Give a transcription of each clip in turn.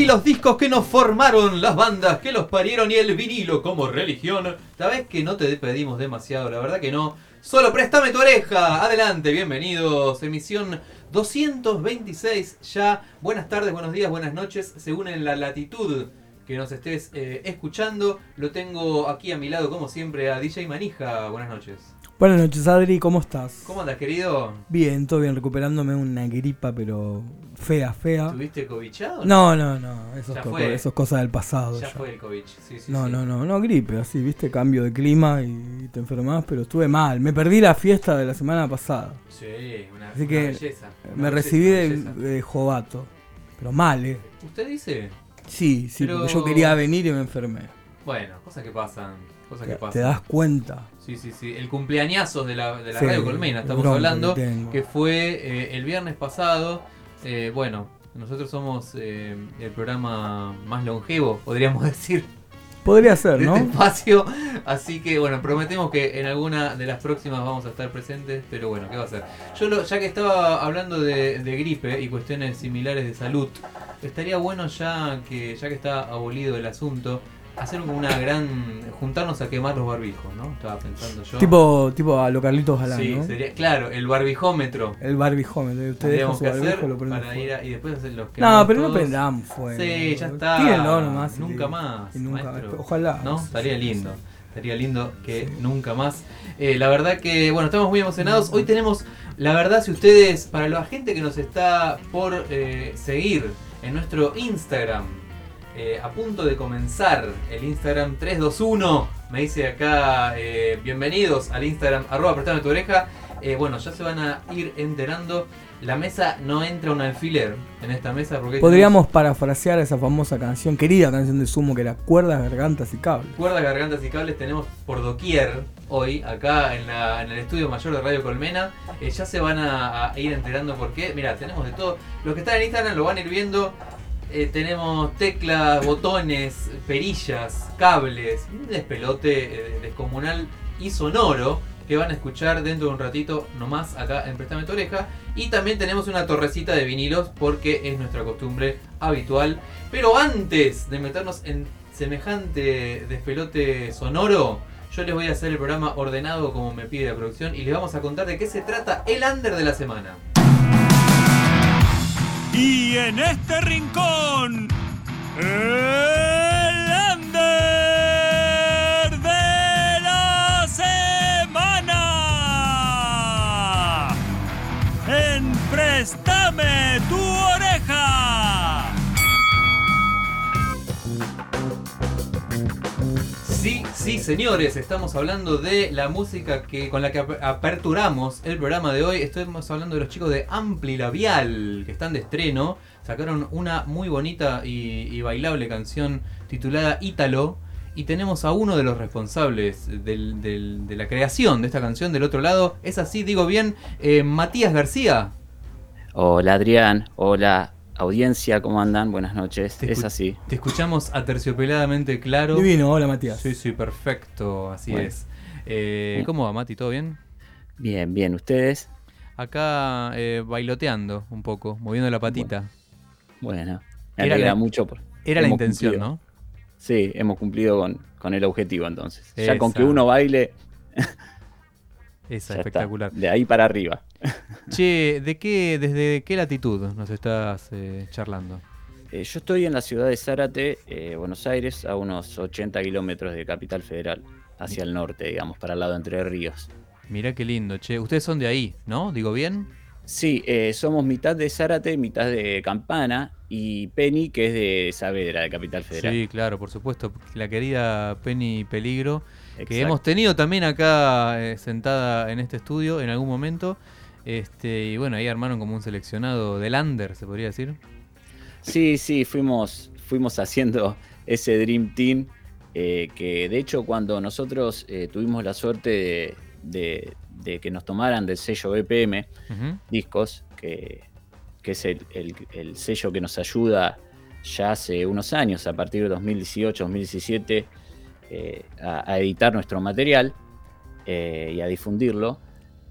los discos que nos formaron, las bandas que los parieron y el vinilo como religión. Vez que no te pedimos demasiado, la verdad que no. Solo préstame tu oreja. Adelante, bienvenidos. Emisión 226 ya. Buenas tardes, buenos días, buenas noches, según en la latitud que nos estés eh, escuchando. Lo tengo aquí a mi lado, como siempre, a DJ Manija. Buenas noches. Buenas noches, Adri, ¿cómo estás? ¿Cómo andas, querido? Bien, todo bien, recuperándome una gripa, pero fea, fea. ¿Tuviste covichado? No, no, no, eso, es, cosas del pasado. Ya, fue el COVID, sí, sí. No, no, no, no, gripe, así, viste, cambio de clima y te enfermas, pero estuve mal. Me perdí la fiesta de la semana pasada. Sí, una, así que me recibí de, jovato, pero mal, ¿eh? ¿Usted dice? Sí, sí, porque yo quería venir y me enfermé. Bueno, cosas que pasan, cosas que pasan. Te das cuenta. Sí, sí, sí. El cumpleañazo de la, de la Radio Colmena, estamos hablando, que, fue eh, el viernes pasado. Eh, bueno, nosotros somos eh, el programa más longevo, podríamos decir. Podría ser, ¿no? Este espacio. Así que bueno, prometemos que en alguna de las próximas vamos a estar presentes, pero bueno, ¿qué va a ser? Yo ya que estaba hablando de, de, gripe y cuestiones similares de salud, estaría bueno ya que ya que está abolido el asunto, hacer una gran. juntarnos a quemar los barbijos, ¿no? Estaba pensando yo. Tipo, tipo a lo Carlitos Galán, sí, sería, claro, el barbijómetro. El barbijómetro. Ustedes que hacer lo para ir a, y después hacer los No, pero no prendamos fuego. Sí, ya está. Tírenlo nomás. Nunca más. nunca, ojalá. ¿No? Estaría lindo. Estaría lindo que nunca más. Eh, la verdad que, bueno, estamos muy emocionados. Hoy tenemos, la verdad, si ustedes, para la gente que nos está por eh, seguir en nuestro Instagram, eh, a punto de comenzar el Instagram 321. Me dice acá, eh, bienvenidos al Instagram, arroba prestame tu oreja. Eh, bueno, ya se van a ir enterando. La mesa no entra un alfiler en esta mesa porque... Podríamos parafrasear esa famosa canción, querida canción de Sumo, que era Cuerdas, Gargantas y Cables. Cuerdas, Gargantas y Cables tenemos por doquier hoy, acá en, el estudio mayor de Radio Colmena. ya se van a, a ir enterando por qué. Mira, tenemos de todo. Los que están en Instagram lo van a ir viendo. Eh, tenemos teclas, botones, perillas, cables, un despelote eh, descomunal y sonoro que van a escuchar dentro de un ratito nomás acá en Prestame tu oreja. Y también tenemos una torrecita de vinilos porque es nuestra costumbre habitual. Pero antes de meternos en semejante despelote sonoro, Yo les voy a hacer el programa ordenado como me pide la producción y les vamos a contar de qué se trata el under de la semana. Y en este rincón, el under de la semana. En Préstame tu Sí, señores, estamos hablando de la música que con la que ap- aperturamos el programa de hoy. Estamos hablando de los chicos de Ampli Labial, que están de estreno. Sacaron una muy bonita y, bailable canción titulada Ítalo. Y tenemos a uno de los responsables de la creación de esta canción del otro lado. Es así, digo bien, eh, Matías García. Hola Adrián, hola audiencia, ¿cómo andan? Buenas noches. Te Es así. Te escuchamos aterciopeladamente claro. Divino, hola Matías. Sí, sí, perfecto, así Bueno. es. Eh, ¿Cómo va, Mati? ¿Todo bien? Bien, bien, ¿ustedes? Acá eh, bailoteando un poco, moviendo la patita. Bueno, me Era la- mucho. por- Era la intención, cumplido. ¿no? Sí, hemos cumplido con, con el objetivo entonces. Ya con que uno baile, Esa, ya espectacular. está. De ahí para arriba. Che, ¿de qué, desde qué latitud nos estás eh, charlando? Eh, yo estoy en la ciudad de Zárate, eh, Buenos Aires, a unos 80 kilómetros de Capital Federal, hacia el norte, digamos, para el lado de Entre Ríos. Mirá qué lindo, che. Ustedes son de ahí, ¿no? ¿Digo bien? Sí, eh, somos mitad de Zárate, mitad de Campana y Penny, que es de Saavedra, de Capital Federal. Sí, claro, por supuesto. La querida Penny Peligro, que hemos tenido también acá eh, sentada en este estudio en algún momento. Este, y bueno, ahí armaron como un seleccionado del under, se podría decir. Sí, sí, fuimos, fuimos haciendo ese Dream Team, eh, que de hecho cuando nosotros eh, tuvimos la suerte de, de- de que nos tomaran del sello BPM. Discos, que, que es el, el- el sello que nos ayuda ya hace unos años, a partir de 2018-2017, eh, a, a editar nuestro material eh, y a difundirlo.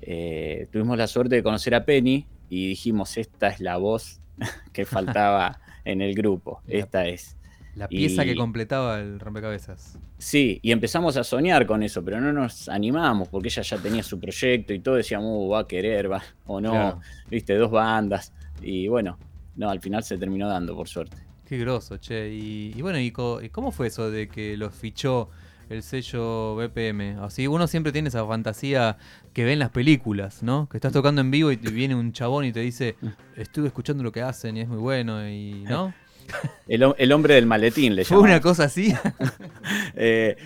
Eh, tuvimos la suerte de conocer a Penny y dijimos, esta es la voz que faltaba en el grupo, esta es. La pieza que completaba el rompecabezas. Sí, y empezamos a soñar con eso, pero no nos animamos porque ella ya tenía su proyecto y todo decíamos, "Uh, va a querer, va, o no, Claro. viste, dos bandas. Y bueno, no, al final se terminó dando, por suerte. Qué groso, che. Y, y bueno, ¿y, co- cómo fue eso de que los fichó el sello BPM? Así uno siempre tiene esa fantasía que ve en las películas, ¿no? Que estás tocando en vivo y te viene un chabón y te dice, estuve escuchando lo que hacen y es muy bueno, y ¿no? El, hom- el hombre del maletín le Fue una cosa así. Eh,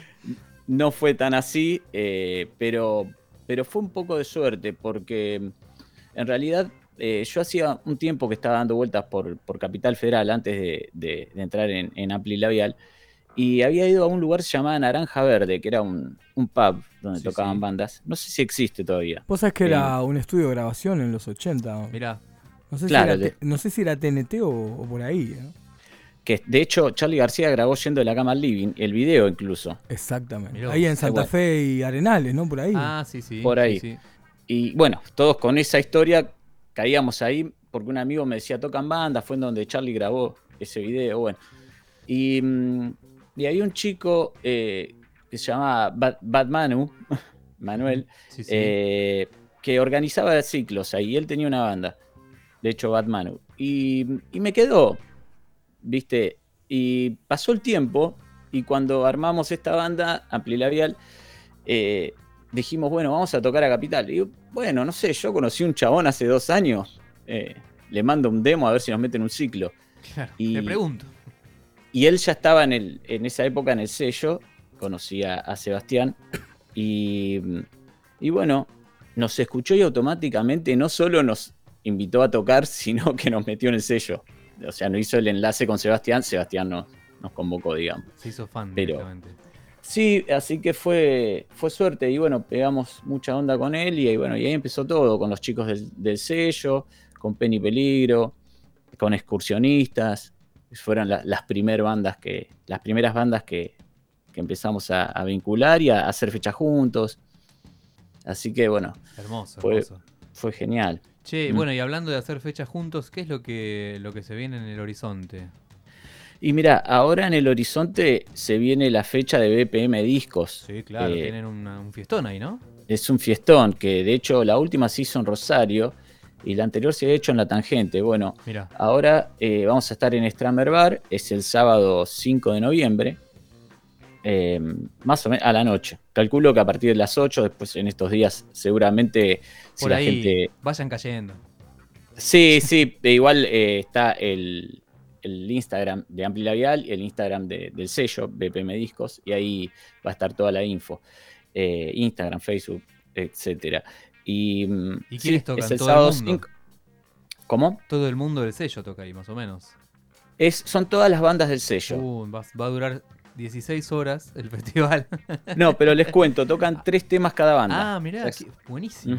no fue tan así, eh, pero, pero fue un poco de suerte porque en realidad eh, yo hacía un tiempo que estaba dando vueltas por, por Capital Federal antes de, de- de entrar en, en Ampli Labial y había ido a un lugar llamado Naranja Verde, que era un, un pub donde Sí, tocaban sí. bandas. No sé si existe todavía. Vos sabés que era un estudio de grabación en los 80. Mirá, No sé, Claro, si, era, no sé si era TNT o, o por ahí. ¿no? Que de hecho Charlie García grabó yendo de la cama al living, el video incluso. Exactamente. Mirá ahí en Santa. Fe y Arenales, ¿no? Por ahí. ah, sí, sí. Por sí, ahí. sí. Y bueno, todos con esa historia caíamos ahí porque un amigo me decía, tocan bandas, fue en donde Charlie grabó ese video, bueno. Y, mm, y hay un chico eh, que se llama Bad, Bad Manu, Manuel, Sí, sí. eh, que organizaba ciclos ahí, él tenía una banda, de hecho Bad Manu. Y, y me quedó, viste, y pasó el tiempo y cuando armamos esta banda, Amplilabial, eh, dijimos, bueno, vamos a tocar a Capital. Y bueno, no sé, yo conocí un chabón hace dos años, eh, le mando un demo a ver si nos meten un ciclo. Claro, y- Te pregunto. Y él ya estaba en, el, en esa época en el sello, conocía a Sebastián, y, y bueno, nos escuchó y automáticamente no solo nos invitó a tocar, sino que nos metió en el sello. O sea, no hizo el enlace con Sebastián, Sebastián nos, nos convocó, digamos. Se hizo fan Pero- directamente. Sí, así que fue, fue suerte y bueno, pegamos mucha onda con él y, ahí, bueno, y ahí empezó todo, con los chicos del, del sello, con Penny Peligro, con excursionistas, fueron la- las primeras bandas que, las primeras bandas que, que empezamos a, a vincular y a, hacer fechas juntos. Así que bueno, Hermoso, fue- hermoso. fue genial. Che, Mm. bueno, y hablando de hacer fechas juntos, ¿qué es lo que, lo que se viene en el horizonte? Y mira, ahora en el horizonte se viene la fecha de BPM Discos. Sí, claro, Eh, tienen una- un fiestón ahí, ¿no? Es un fiestón que de hecho la última se hizo en Rosario y la anterior se ha hecho en La Tangente. Bueno, Mira, ahora eh, vamos a estar en Stramer Bar, es el sábado 5 de noviembre, eh, más o menos a la noche. Calculo que a partir de las 8, después en estos días seguramente si por la ahí gente... vayan cayendo. Sí, sí, igual eh, está el, el Instagram de Ampli Labial y el Instagram de- del sello, BPM Discos, y ahí va a estar toda la info. Eh, Instagram, Facebook, etcétera. Y, mm, ¿Y sí, tocan? es el ¿Todo el sábado mundo? 5. ¿Cómo? Todo el mundo del sello toca ahí, más o menos. Es, son todas las bandas del sello. Uh, va, va a durar 16 horas el festival. No, pero les cuento, tocan tres temas cada banda. ah, mirá, O sea que- qué buenísimo.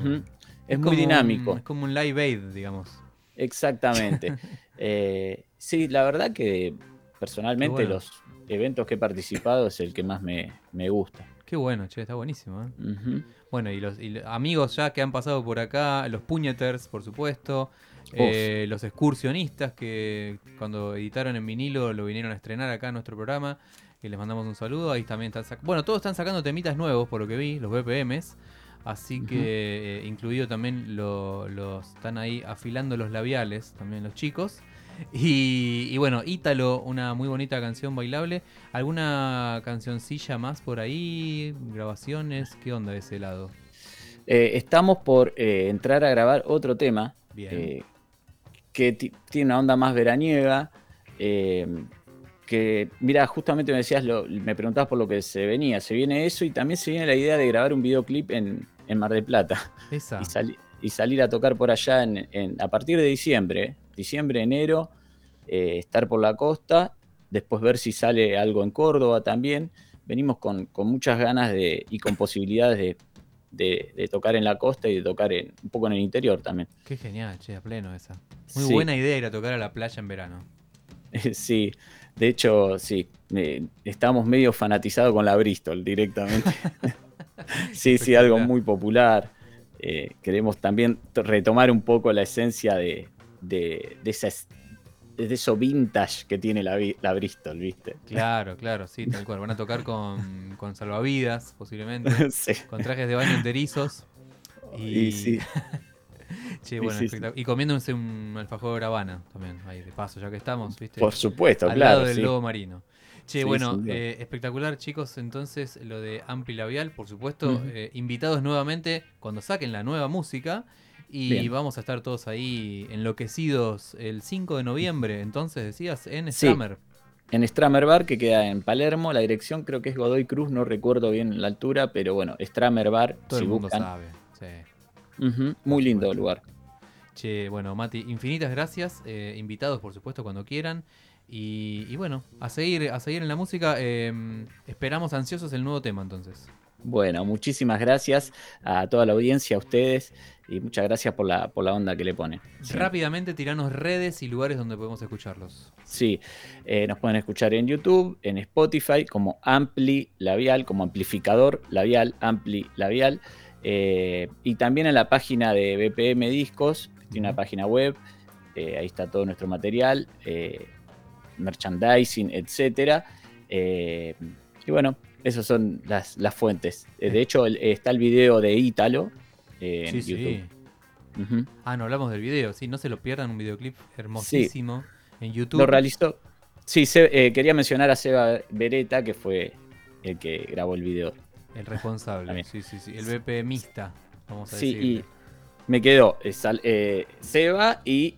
Es, muy un- dinámico. es como un live aid, digamos. Exactamente. Eh, sí, la verdad que personalmente bueno. los eventos que he participado es el que más me, me gusta. Qué bueno, che, está buenísimo. ¿eh? Bueno, y los y los amigos ya que han pasado por acá, los puñeters, por supuesto, eh, los excursionistas que cuando editaron en vinilo lo vinieron a estrenar acá en nuestro programa, y les mandamos un saludo. Ahí también están Bueno, todos están sacando temitas nuevos, por lo que vi, los BPMs. Así que, eh, incluido también lo- los. Están ahí afilando los labiales, también los chicos. Y, y bueno, Ítalo, una muy bonita canción bailable. ¿Alguna cancioncilla más por ahí? ¿Grabaciones? ¿Qué onda de ese lado? Eh, estamos por eh, entrar a grabar otro tema Bien. que ti- tiene una onda más veraniega. que, mira, justamente me decías, lo- me preguntabas por lo que se venía. Se viene eso y también se viene la idea de grabar un videoclip en, en Mar del Plata. Esa. y, sali- y salir a tocar por allá en, en- a partir de diciembre, diciembre, enero, eh, estar por la costa, después ver si sale algo en Córdoba también. Venimos con, con muchas ganas de, y con posibilidades de, de- de tocar en la costa y de tocar en- un poco en el interior también. Qué genial, che, a pleno esa. Muy Sí. buena idea ir a tocar a la playa en verano. Sí, de hecho, sí, eh, estamos medio fanatizados con la Bristol directamente. sí, sí, algo muy popular. Eh, queremos también retomar un poco la esencia de, de, de esa es- de eso vintage que tiene la, la Bristol, ¿viste? Claro, claro, sí, tal cual. Van a tocar con, con salvavidas, posiblemente. sí. Con trajes de baño enterizos. Y, Y sí, Che, bueno, sí, y comiéndose un alfajor Habana también, ahí de paso, ya que estamos, ¿viste? por supuesto, Al claro. lado del lobo marino. Che, Sí, bueno, eh, espectacular, chicos. Entonces, lo de Ampli Labial, por supuesto, eh, invitados nuevamente cuando saquen la nueva música. Y Bien. vamos a estar todos ahí enloquecidos el 5 de noviembre. Entonces, decías, en Sí. Stramer. En Stramer Bar, que queda en Palermo, la dirección creo que es Godoy Cruz, no recuerdo bien la altura, pero bueno, Stramer Bar, Todo si el mundo buscan. sabe. Sí. Muy lindo lugar. Che, bueno, Mati, infinitas gracias. eh, invitados, por supuesto, cuando quieran. Y, y bueno, a seguir, a seguir en la música. eh, esperamos ansiosos el nuevo tema, entonces. Bueno, muchísimas gracias a toda la audiencia, a ustedes, y muchas gracias por la, por la onda que le ponen. Sí, Rápidamente tiranos redes y lugares donde podemos escucharlos. Sí, eh, nos pueden escuchar en YouTube, en Spotify, como Ampli Labial, como amplificador labial, Ampli Labial, eh, y también en la página de BPM Discos, tiene una página web, eh, ahí está todo nuestro material, merchandising, etcétera. eh, y bueno, esas son las, las fuentes. Eh, de hecho, el- está el video de Ítalo eh, en sí, YouTube. sí. Ah, no hablamos del video, sí, no se lo pierdan, un videoclip hermosísimo en YouTube. Lo realizó. Sí, Se- eh, quería mencionar a Seba Beretta, que fue el que grabó el video. El responsable, También. sí, sí, sí. El BPMista, vamos a Sí, decir. y me quedó eh, eh, Seba y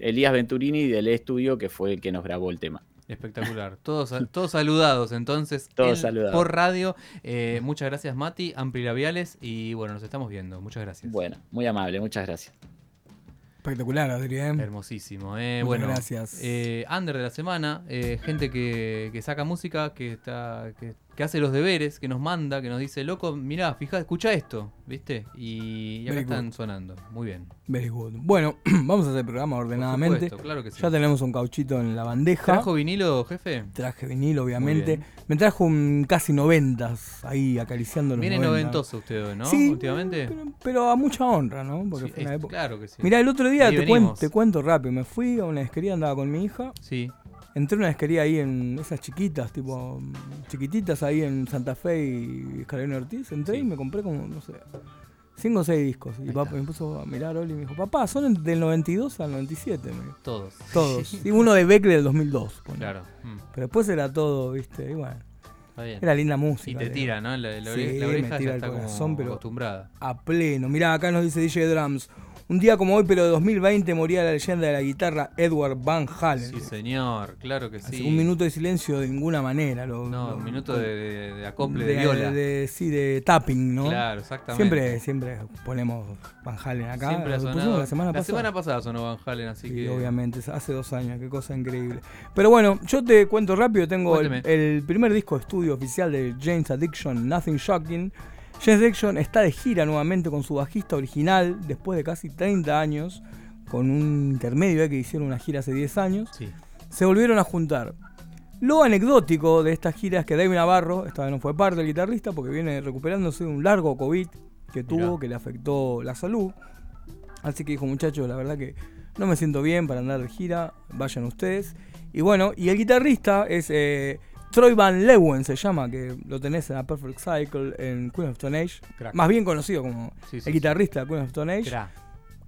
Elías Venturini del estudio, que fue el que nos grabó el tema. Espectacular. Todos, todos saludados, entonces. Todos saludados. Por radio. Eh, muchas gracias, Mati, Ampli Labiales. Y bueno, nos estamos viendo. Muchas gracias. Bueno, muy amable, muchas gracias. Espectacular, Adrián. Hermosísimo, eh. Muchas bueno, gracias. eh, Under de la semana, eh, gente que, que saca música, que está, que, que hace los deberes, que nos manda, que nos dice, loco, mirá, fija, escucha esto, ¿viste? Y, y acá están sonando. Muy bien. Very good. Bueno, vamos a hacer el programa Por ordenadamente. supuesto, claro que sí. Ya tenemos un cauchito en la bandeja. ¿Trajo vinilo, jefe? Traje vinilo, obviamente. Me trajo un casi noventas ahí acariciando los Viene 90. noventoso usted hoy, ¿no? Sí, Últimamente. Pero, pero a mucha honra, ¿no? Porque Sí, fue una es- época. claro que sí. Mirá, el otro día te, cuen- te cuento rápido. Me fui a una disquería, andaba con mi hija. Sí. Entré a una disquería ahí en esas chiquitas, tipo chiquititas ahí en Santa Fe y Carolina Ortiz. Entré Sí. y me compré como, no sé, cinco o seis discos. Y papá me puso a mirar Oli y me dijo, papá, son en- del 92 al 97. Me dijo. Todos. Todos. y uno de Beck del 2002. ponele. Claro. mm, Pero después era todo, viste, y bueno, está bien. era linda música. Y te tira, ¿no? La, la, Sí, la me oreja tira ya el está corazón, como pero- acostumbrada. a pleno. Mirá, acá nos dice DJ Drums. Un día como hoy, pero de 2020, moría la leyenda de la guitarra Edward Van Halen. Sí, señor, claro que Así, sí. Un minuto de silencio de ninguna manera. Lo, No, lo- un minuto de, de- de acople de, viola. sí, de tapping, ¿no? Claro, exactamente. Siempre, siempre ponemos Van Halen acá. Siempre ha pusimos sonado. la semana pasada. pasada sonó Van Halen, así Sí, que. obviamente, hace dos años, qué cosa increíble. Pero bueno, yo te cuento rápido, tengo el, el primer disco de estudio oficial de James Addiction, Nothing Shocking. James Addiction está de gira nuevamente con su bajista original, después de casi 30 años, con un intermedio eh, que hicieron una gira hace 10 años. Sí. Se volvieron a juntar. Lo anecdótico de esta gira es que David Navarro, esta vez no fue parte del guitarrista porque viene recuperándose de un largo COVID que tuvo, Mirá. que le afectó la salud. Así que dijo, muchachos, la verdad que no me siento bien para andar de gira, vayan ustedes. Y bueno, y el guitarrista es eh, Troy Van Leeuwen, se llama, que lo tenés en A Perfect Cycle en Queen of Stone Age. Crack. Más bien conocido como Sí, sí, el guitarrista de Queen of Stone Age Cra.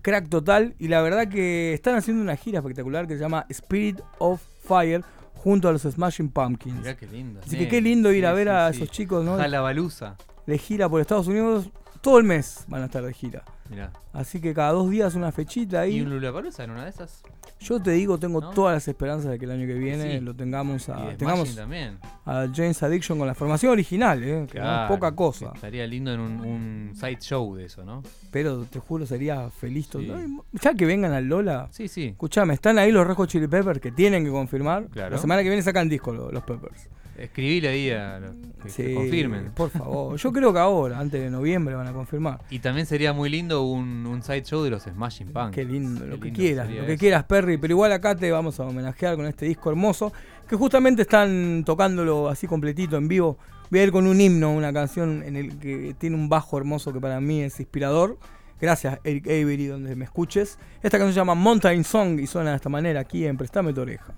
crack total. Y la verdad que están haciendo una gira espectacular que se llama Spirit of Fire junto a los Smashing Pumpkins. Mirá qué lindo. Así que qué lindo ir a ver a esos chicos, ¿no? Jalabaluza. De gira por Estados Unidos. Todo el mes van a estar de gira. Mirá. Así que cada dos días una fechita ¿Y ahí. un Lulapalooza en una de esas? Yo te digo, tengo ¿No? todas las esperanzas de que el año que viene Sí. lo tengamos y a, tengamos también. a James Addiction con la formación original, ¿eh? que no es Claro, poca cosa. Estaría lindo en un, un side show de eso, ¿no? Pero te juro, sería feliz. todo- Sí. Ya que vengan al Lola, Sí, sí. Escuchame, están ahí los Hot Chili Peppers que tienen que confirmar. Claro. La semana que viene sacan disco lo- los Peppers. Escribile ahí a los que, que Sí, confirmen. Por favor. Yo creo que ahora, antes de noviembre, van a confirmar. Y también sería muy lindo un, un side show de los Smashing Punk. Qué lindo, lo que quieras, lo que quieras, Perry. Pero igual acá te vamos a homenajear con este disco hermoso, que justamente están tocándolo así completito en vivo. Voy a ir con un himno, una canción en el que tiene un bajo hermoso que para mí es inspirador. Gracias, Eric Avery, donde me escuches. Esta canción se llama Mountain Song y suena de esta manera aquí en Prestame tu oreja.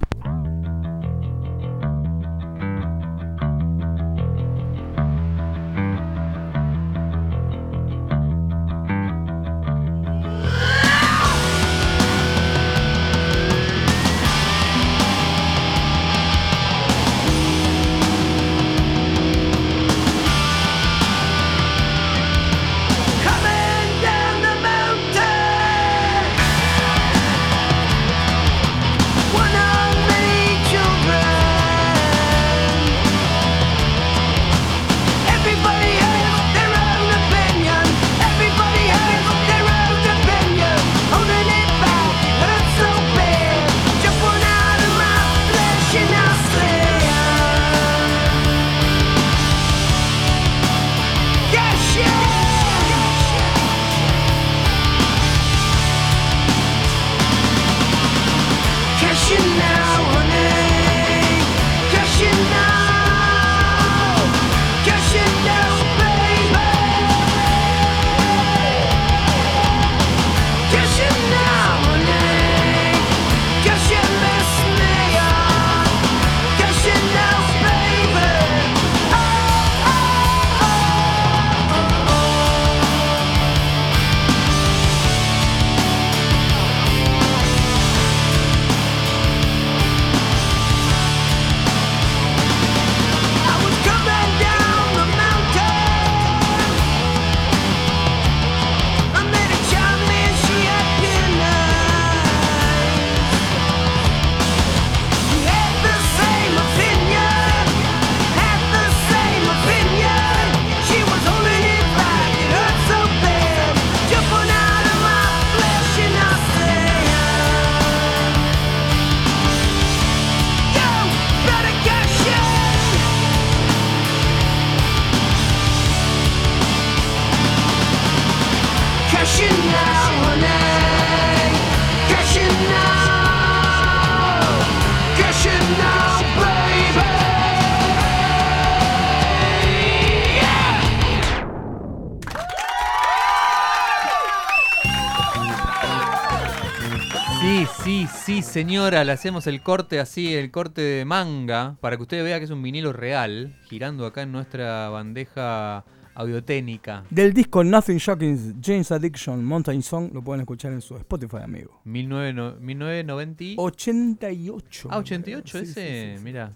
Señora. Le hacemos el corte así, el corte de manga, para que usted vea que es un vinilo real, girando acá en nuestra bandeja audiotécnica. Del disco Nothing Shocking, James Addiction, Mountain Song, lo pueden escuchar en su Spotify, amigo. 19 no- 1990. y- 88. Ah, 88 Sí, sí, ese. sí, sí. Mira,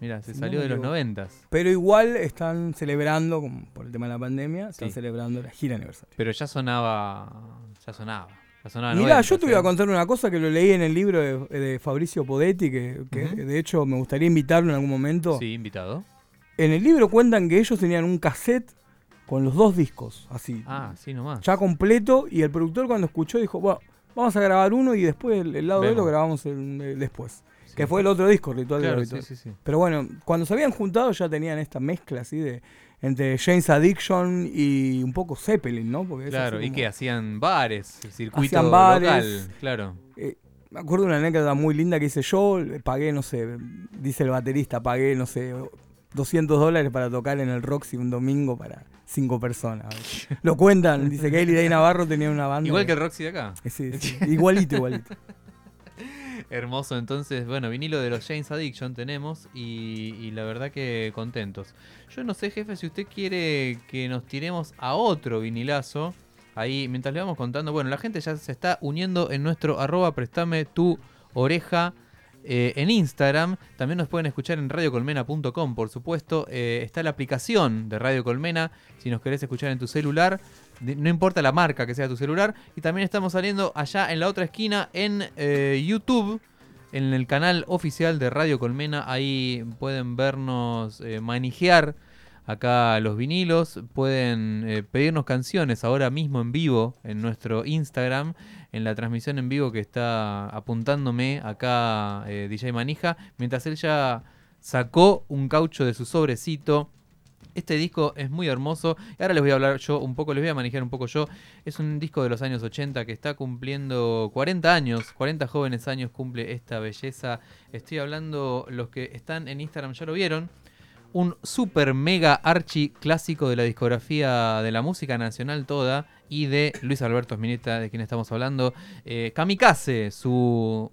mira, se salió no de los. 90. Pero igual están celebrando, por el tema de la pandemia, están celebrando la gira aniversario. Pero ya sonaba. Ya sonaba. Mira, 90, yo te voy a contar una cosa que lo leí en el libro de, de Fabricio Podetti, que, de hecho me gustaría invitarlo en algún momento. Sí, invitado. En el libro cuentan que ellos tenían un cassette con los dos discos, así, Ah, sí, nomás. ya completo, y el productor cuando escuchó dijo, bueno, vamos a grabar uno y después el, el lado lo Vemos. grabamos el- el después. Sí. Que fue el otro disco, Ritual Claro, Ritual. sí, sí, sí. Pero bueno, cuando se habían juntado ya tenían esta mezcla así de entre James Addiction y un poco Zeppelin, ¿no? Porque Claro, y que hacían bares, el circuito Hacían bares. local, claro. Eh, me acuerdo de una anécdota muy linda que hice yo, pagué, no sé, dice el baterista, pagué, no sé, 200 dólares para tocar en el Roxy un domingo para cinco personas. Lo cuentan, dice que él y Day Navarro tenían una banda. Igual que el Roxy de acá. Eh, sí, sí, igualito, igualito. Hermoso, entonces, bueno, vinilo de los James Addiction tenemos y, la verdad que contentos. Yo no sé, jefe, si usted quiere que nos tiremos a otro vinilazo, ahí mientras le vamos contando, bueno, la gente ya se está uniendo en nuestro arroba prestame tu oreja eh, en Instagram. También nos pueden escuchar en radiocolmena.com, por supuesto. Eh, está la aplicación de Radio Colmena, si nos querés escuchar en tu celular. No importa la marca que sea tu celular. Y también estamos saliendo allá en la otra esquina en eh, YouTube. En el canal oficial de Radio Colmena, ahí pueden vernos eh, acá los vinilos, pueden eh, pedirnos canciones ahora mismo en vivo en nuestro Instagram, en la transmisión en vivo que está apuntándome acá eh, DJ Manija, mientras él ya sacó un caucho de su sobrecito. Este disco es muy hermoso. Y ahora les voy a hablar yo un poco, les voy a manejar un poco yo. Es un disco de los años 80 que está cumpliendo 40 años, 40 jóvenes años cumple esta belleza. Estoy hablando, los que están en Instagram ya lo vieron. Un super mega archi clásico de la discografía de la música nacional toda y de Luis Alberto Spinetta, de quien estamos hablando. Eh, Kamikaze, su,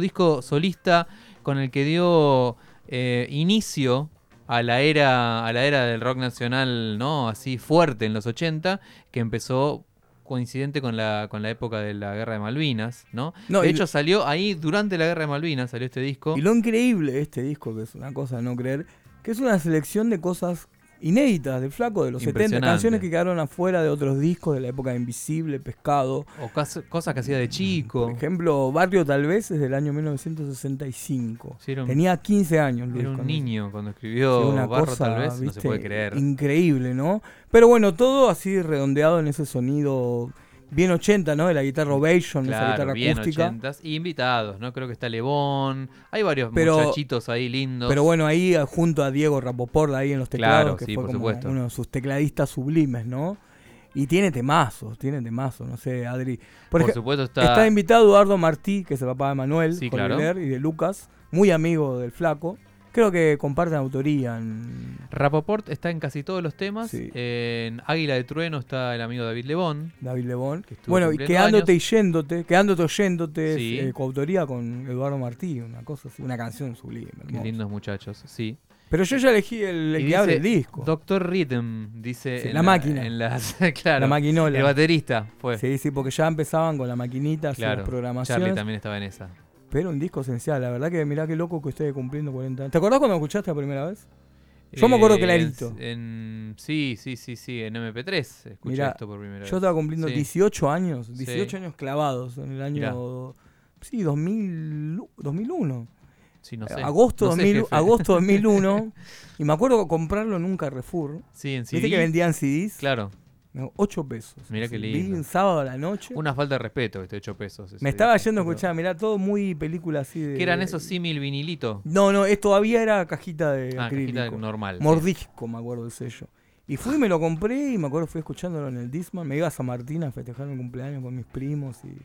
disco solista con el que dio eh, inicio a la era a la era del rock nacional, ¿no? Así fuerte en los 80, que empezó coincidente con la con la época de la Guerra de Malvinas, ¿no? No, de hecho salió ahí durante la Guerra de Malvinas salió este disco. Y lo increíble de este disco, que es una cosa a no creer, que es una selección de cosas inéditas del flaco de los 70, Impresionante. canciones que quedaron afuera de otros discos de la época de Invisible, Pescado. O cosas que hacía de chico. Por ejemplo, Barrio tal vez es del año 1965. Sí, un- Tenía 15 años, Luis. Era un cuando- niño cuando Sí, escribió una Barro cosa, tal vez, no se puede creer. Increíble, ¿no? Pero bueno, todo así redondeado en ese sonido bien 80, ¿no? De la guitarra Ovation, esa Claro, guitarra bien acústica. ochentas. Y invitados, ¿no? Creo que está Lebón. Hay varios Pero- muchachitos ahí lindos. Pero bueno, ahí eh, junto a Diego Rapoport ahí en los teclados, Claro, que sí, fue por como supuesto. uno de sus tecladistas sublimes, ¿no? Y tiene temazos, tiene temazos, no sé, Adri. Por, Por ej- supuesto está... está, invitado Eduardo Martí, que es el papá de Manuel, Sí, claro. Y de Lucas, muy amigo del flaco. Creo que comparten autoría en... Rapoport está en casi todos los temas. Sí. En Águila de Trueno está el amigo David Lebón. David Lebón. Que Bueno, y quedándote años. y yéndote, quedándote oyéndote, Sí. eh, coautoría con Eduardo Martí, una cosa así, una canción sublime. Qué lindos muchachos, sí. Pero yo ya elegí el, el que abre el disco. Doctor Rhythm, dice. Sí, en la máquina. En las, claro, la maquinola. El baterista fue. Sí, sí, porque ya empezaban con la maquinita, claro. las Charlie programaciones. también estaba en esa. Pero un disco esencial, la verdad que mirá qué loco que esté cumpliendo 40 años. ¿Te acordás cuando lo escuchaste la primera vez? Yo me acuerdo Eh, clarito. En, sí, sí, sí, sí, en MP3 escuché Mirá, esto por primera Yo vez. estaba cumpliendo Sí. 18 años, 18 Sí. años clavados en el año... Mirá. Sí, 2000, 2001. Sí, no sé. Eh, agosto, No sé, 2000 jefe. agosto 2001. y me acuerdo comprarlo en un Carrefour. Sí, en Viste CD. que vendían CDs. Claro, 8 pesos. Mirá qué Vi lindo. un sábado a la noche. una falta de respeto este 8 pesos. me estaba yendo a escuchar, mirá, todo muy película así de... ¿Qué eran esos símil vinilito? No, no, es, todavía era cajita de Ah, acrílico. cajita normal. sí. Mordisco, me acuerdo el sello. Y fui, me lo compré y me acuerdo fui escuchándolo en el Disman. Me iba a San Martín a festejar mi cumpleaños con mis primos y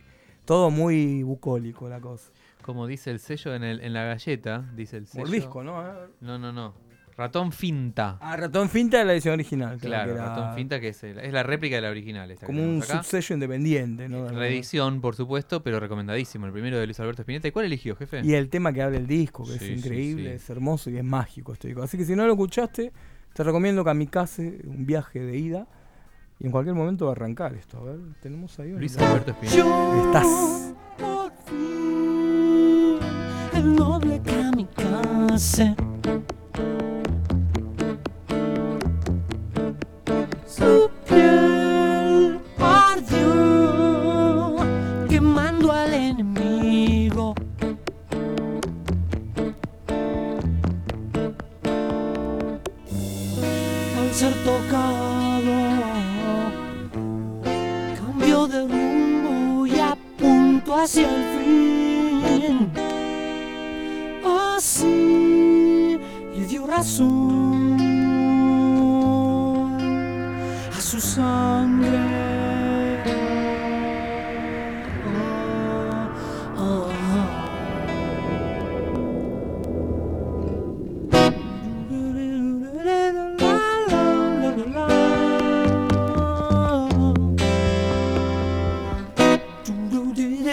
todo muy bucólico la cosa. Como dice el sello en, el, en la galleta, dice el sello. Mordisco, ¿no? No, no, no. Ratón Finta. Ah, Ratón Finta de la edición original. Claro, era Ratón Finta, que es, el- es la réplica de la original. esta Como un acá. subsello independiente, ¿no? Reedición, por supuesto, pero recomendadísimo. El primero de Luis Alberto Spinetta. ¿Y cuál eligió, jefe? Y el tema que abre el disco, que Sí, es increíble, sí. es hermoso y es mágico este disco. Así que si no lo escuchaste, te recomiendo Kamikaze, un viaje de ida. Y en cualquier momento va a arrancar esto. A ver, tenemos ahí. una- Luis Alberto Spinetta. Estás. Por fin, el noble kamikaze. Hacia el fin. Así le dio razón a su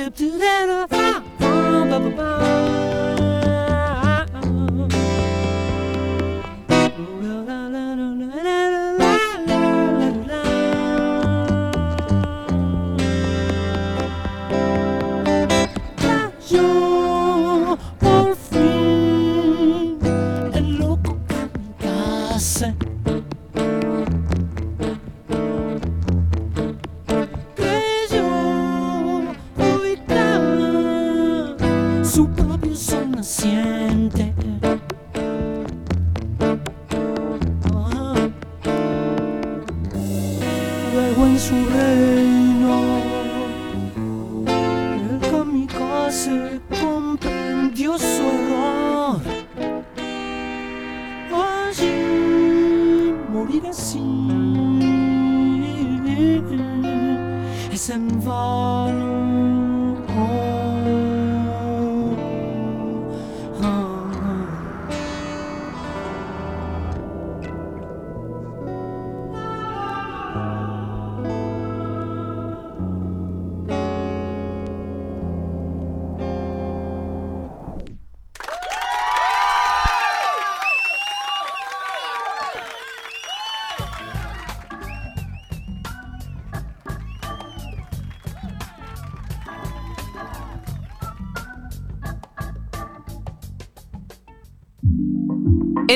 do do da da ba ba ba ba.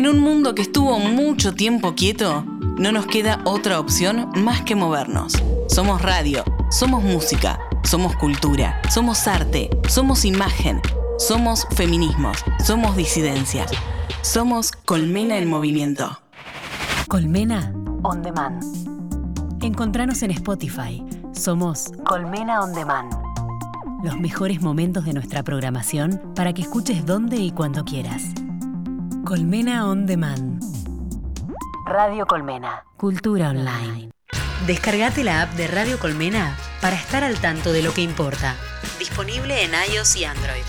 En un mundo que estuvo mucho tiempo quieto, no nos queda otra opción más que movernos. Somos radio, somos música, somos cultura, somos arte, somos imagen, somos feminismos, somos disidencia. Somos Colmena en Movimiento. Colmena On Demand. Encontranos en Spotify. Somos Colmena On Demand. Los mejores momentos de nuestra programación para que escuches donde y cuando quieras. Colmena On Demand. Radio Colmena. Cultura online. Descargate la app de Radio Colmena para estar al tanto de lo que importa. Disponible en iOS y Android.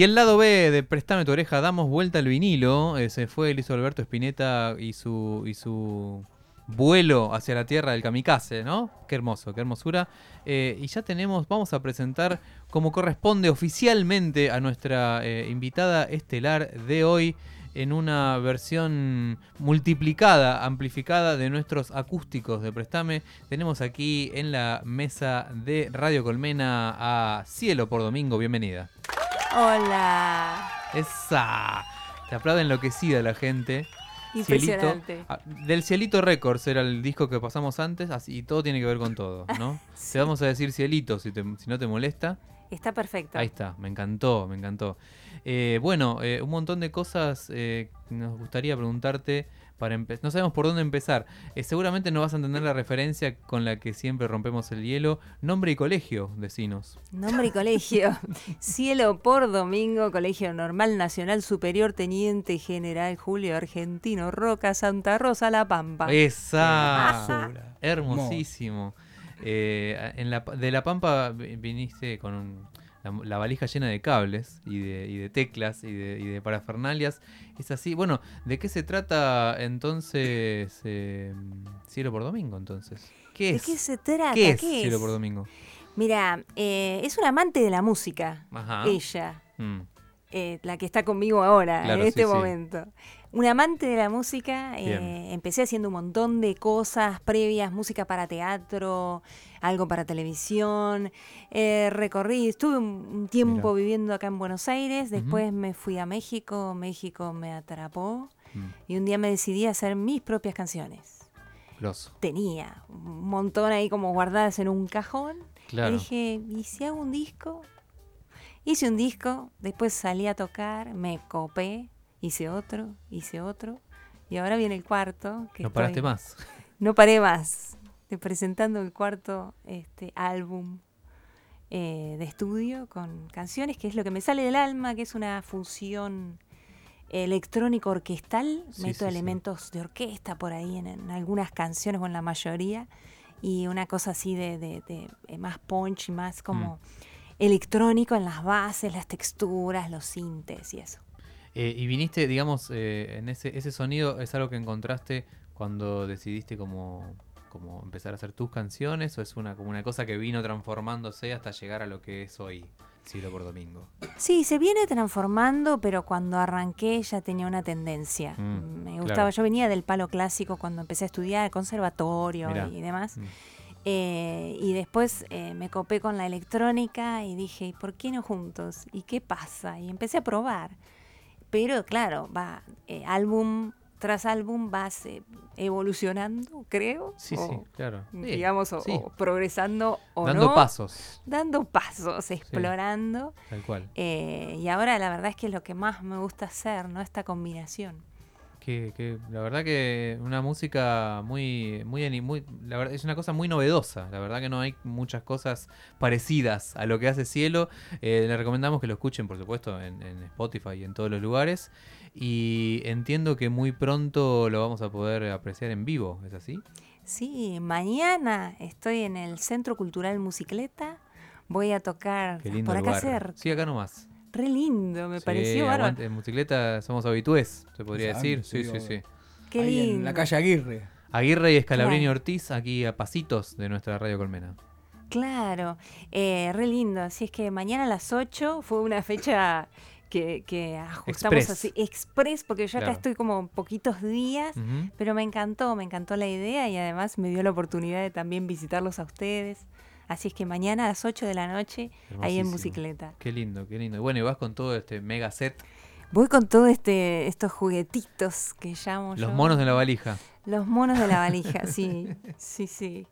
Y el lado B de Préstame tu oreja, damos vuelta al vinilo. eh, se fue Luis Alberto Spinetta y su, y su vuelo hacia la tierra del kamikaze, ¿no? Qué hermoso, qué hermosura. Eh, y ya tenemos, vamos a presentar como corresponde oficialmente a nuestra eh, invitada estelar de hoy en una versión multiplicada, amplificada de nuestros acústicos de Préstame. Tenemos aquí en la mesa de Radio Colmena a Cielo por Domingo. Bienvenida. Hola. Esa. Te aplaude enloquecida la gente. Impresionante. Cielito. Ah, del Cielito Records era el disco que pasamos antes, así y todo tiene que ver con todo, ¿no? Te vamos a decir Cielito si, te- si no te molesta. Está perfecto. Ahí está, me encantó, me encantó. Eh, bueno, eh, un montón de cosas eh, nos gustaría preguntarte para empezar. No sabemos por dónde empezar. Eh, seguramente no vas a entender la referencia con la que siempre rompemos el hielo. Nombre y colegio, decinos. Nombre y colegio. Cielo por domingo, Colegio Normal Nacional Superior Teniente General Julio Argentino Roca, Santa Rosa, La Pampa. Esa. Hermosísimo. Eh, en la, de La Pampa vi- viniste con un- la, la valija llena de cables y de, y de teclas y de, y de parafernalias. Es así. Bueno, ¿de qué se trata entonces eh, Cielo por Domingo entonces? ¿Qué ¿De es? qué se trata? ¿Qué es ¿Qué Cielo es? por Domingo? Mira, eh, es una amante de la música. Ajá. Ella. Mm, eh, la que está conmigo ahora, Claro, en este sí, sí. Un amante de la música, eh, empecé haciendo un montón de cosas previas, música para teatro, algo para televisión, eh, recorrí, estuve un, tiempo Mira. viviendo acá en Buenos Aires, después me fui a México, México me atrapó mm, y un día me decidí a hacer mis propias canciones. grosso. Tenía un montón ahí como guardadas en un cajón Claro. y dije, ¿y si hago un disco? Hice un disco, después salí a tocar, me copé, hice otro, hice otro, y ahora viene el cuarto. Que No paraste estoy- más. No paré más. Estoy presentando el cuarto este, álbum eh, de estudio con canciones, que es lo que me sale del alma, que es una fusión electrónico orquestal, Sí, meto sí, sí. elementos de orquesta por ahí en, en algunas canciones o en la mayoría, y una cosa así de, de- de, eh, más punch y más como electrónico en las bases, las texturas, los sintes y eso. Eh, y viniste, digamos, eh, en ese, ese sonido, ¿es algo que encontraste cuando decidiste como, como empezar a hacer tus canciones? ¿O es una, como una cosa que vino transformándose hasta llegar a lo que es hoy, Cielo por Domingo? Sí, se viene transformando, pero cuando arranqué ya tenía una tendencia. Mm, Me claro. gustaba, yo venía del palo clásico cuando empecé a estudiar conservatorio Mirá. y demás. Mm. Eh, y después eh, me copé con la electrónica y dije, ¿y por qué no juntos? ¿Y qué pasa? Y empecé a probar. Pero claro, va eh, álbum tras álbum vas eh, evolucionando, creo. Sí, o, sí, claro. Sí, Digamos, o, sí. o progresando o Dando no. pasos, Dando pasos, explorando. tal cual. Eh, y ahora la verdad es que es lo que más me gusta hacer, ¿no? Esta combinación. Que, que la verdad que una música muy, muy, la verdad es una cosa muy novedosa. La verdad que no hay muchas cosas parecidas a lo que hace Cielo. Eh, le recomendamos que lo escuchen, por supuesto, en, en Spotify y en todos los lugares. Y entiendo que muy pronto lo vamos a poder apreciar en vivo, ¿es así? Sí, mañana estoy en el Centro Cultural Musicleta. Voy a tocar Qué lindo por acá lugar. cerca. Sí, acá nomás. Re lindo, me Sí, pareció bárbaro. en bicicleta somos habitués, se podría Exacto, decir. sí, Sí, sí. Qué Ahí lindo. en la calle Aguirre. Aguirre y Escalabrini Claro. Ortiz, aquí a pasitos de nuestra Radio Colmena. Claro, eh, re lindo. Así es que mañana a las 8 fue una fecha que, que ajustamos Express. así, express, porque yo Claro. acá estoy como poquitos días, pero me encantó, me encantó la idea y además me dio la oportunidad de también visitarlos a ustedes. Así es que mañana a las 8 de la noche, ahí en. Bicicleta. Qué lindo, qué lindo. Y bueno, y vas con todo este mega set. Voy con todo este, estos juguetitos que llamo Los yo. monos de la valija. Los monos de la valija, sí, sí, sí.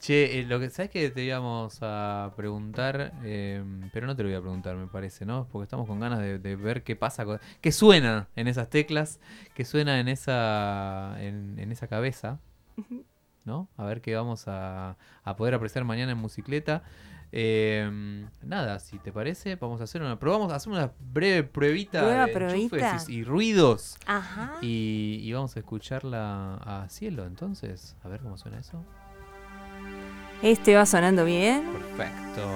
Che, eh, lo que sabes que te íbamos a preguntar, eh, pero no te lo voy a preguntar, me parece, ¿no? Porque estamos con ganas de, de ver qué pasa, con, qué suena en esas teclas, qué suena en esa, en, en esa cabeza, ¿no? A ver qué vamos a, a poder apreciar mañana en Musicleta. Eh, nada, si te parece, vamos a hacer una, probamos a hacer una breve pruebita Prueba, de pruebita. enchufes y, y ruidos. Ajá. Y, y vamos a escucharla a cielo, entonces. A ver cómo suena eso. Este va sonando bien. Perfecto.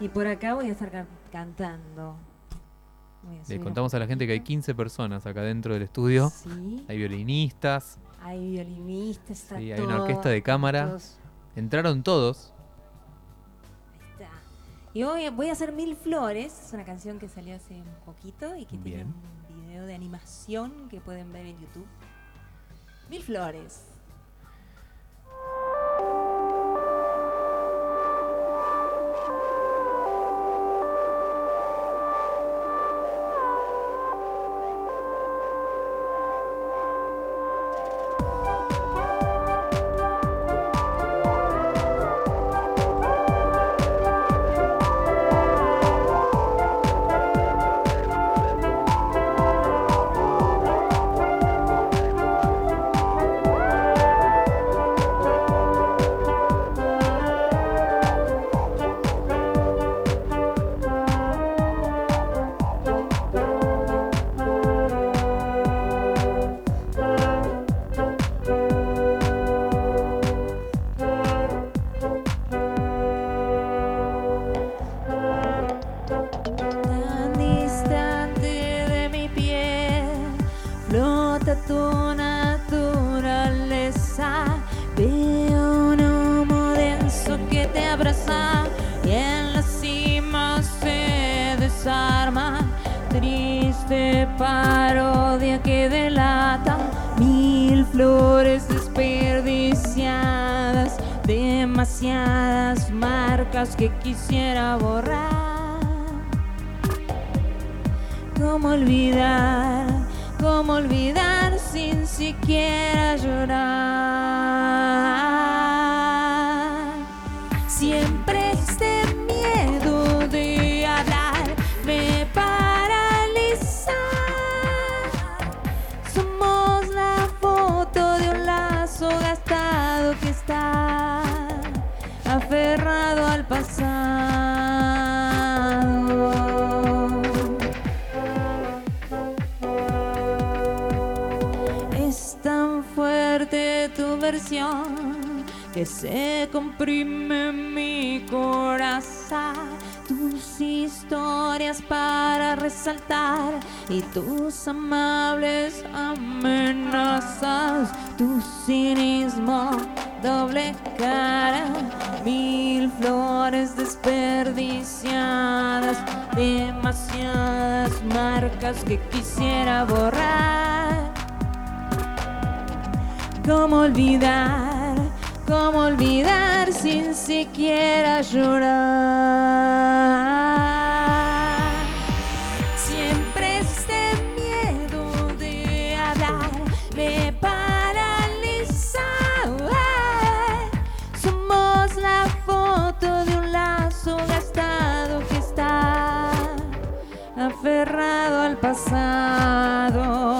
Y por acá voy a estar can- cantando. Le contamos a la gente que hay poquito. 15 personas acá dentro del estudio. Sí, Hay violinistas. hay violinistas, está Sí, hay una orquesta de cámara. todos- Entraron todos. ahí está. Y hoy voy a hacer Mil Flores, es una canción que salió hace un poquito y que Bien. tiene un video de animación que pueden ver en YouTube. Mil Flores. Que se comprime mi corazón. Tus historias para resaltar y tus amables amenazas. Tu cinismo, doble cara, mil flores desperdiciadas, demasiadas marcas que quisiera borrar. ¿Cómo olvidar? ¿Cómo olvidar sin siquiera llorar? Siempre este miedo de hablar me paraliza. Somos la foto de un lazo gastado que está aferrado al pasado.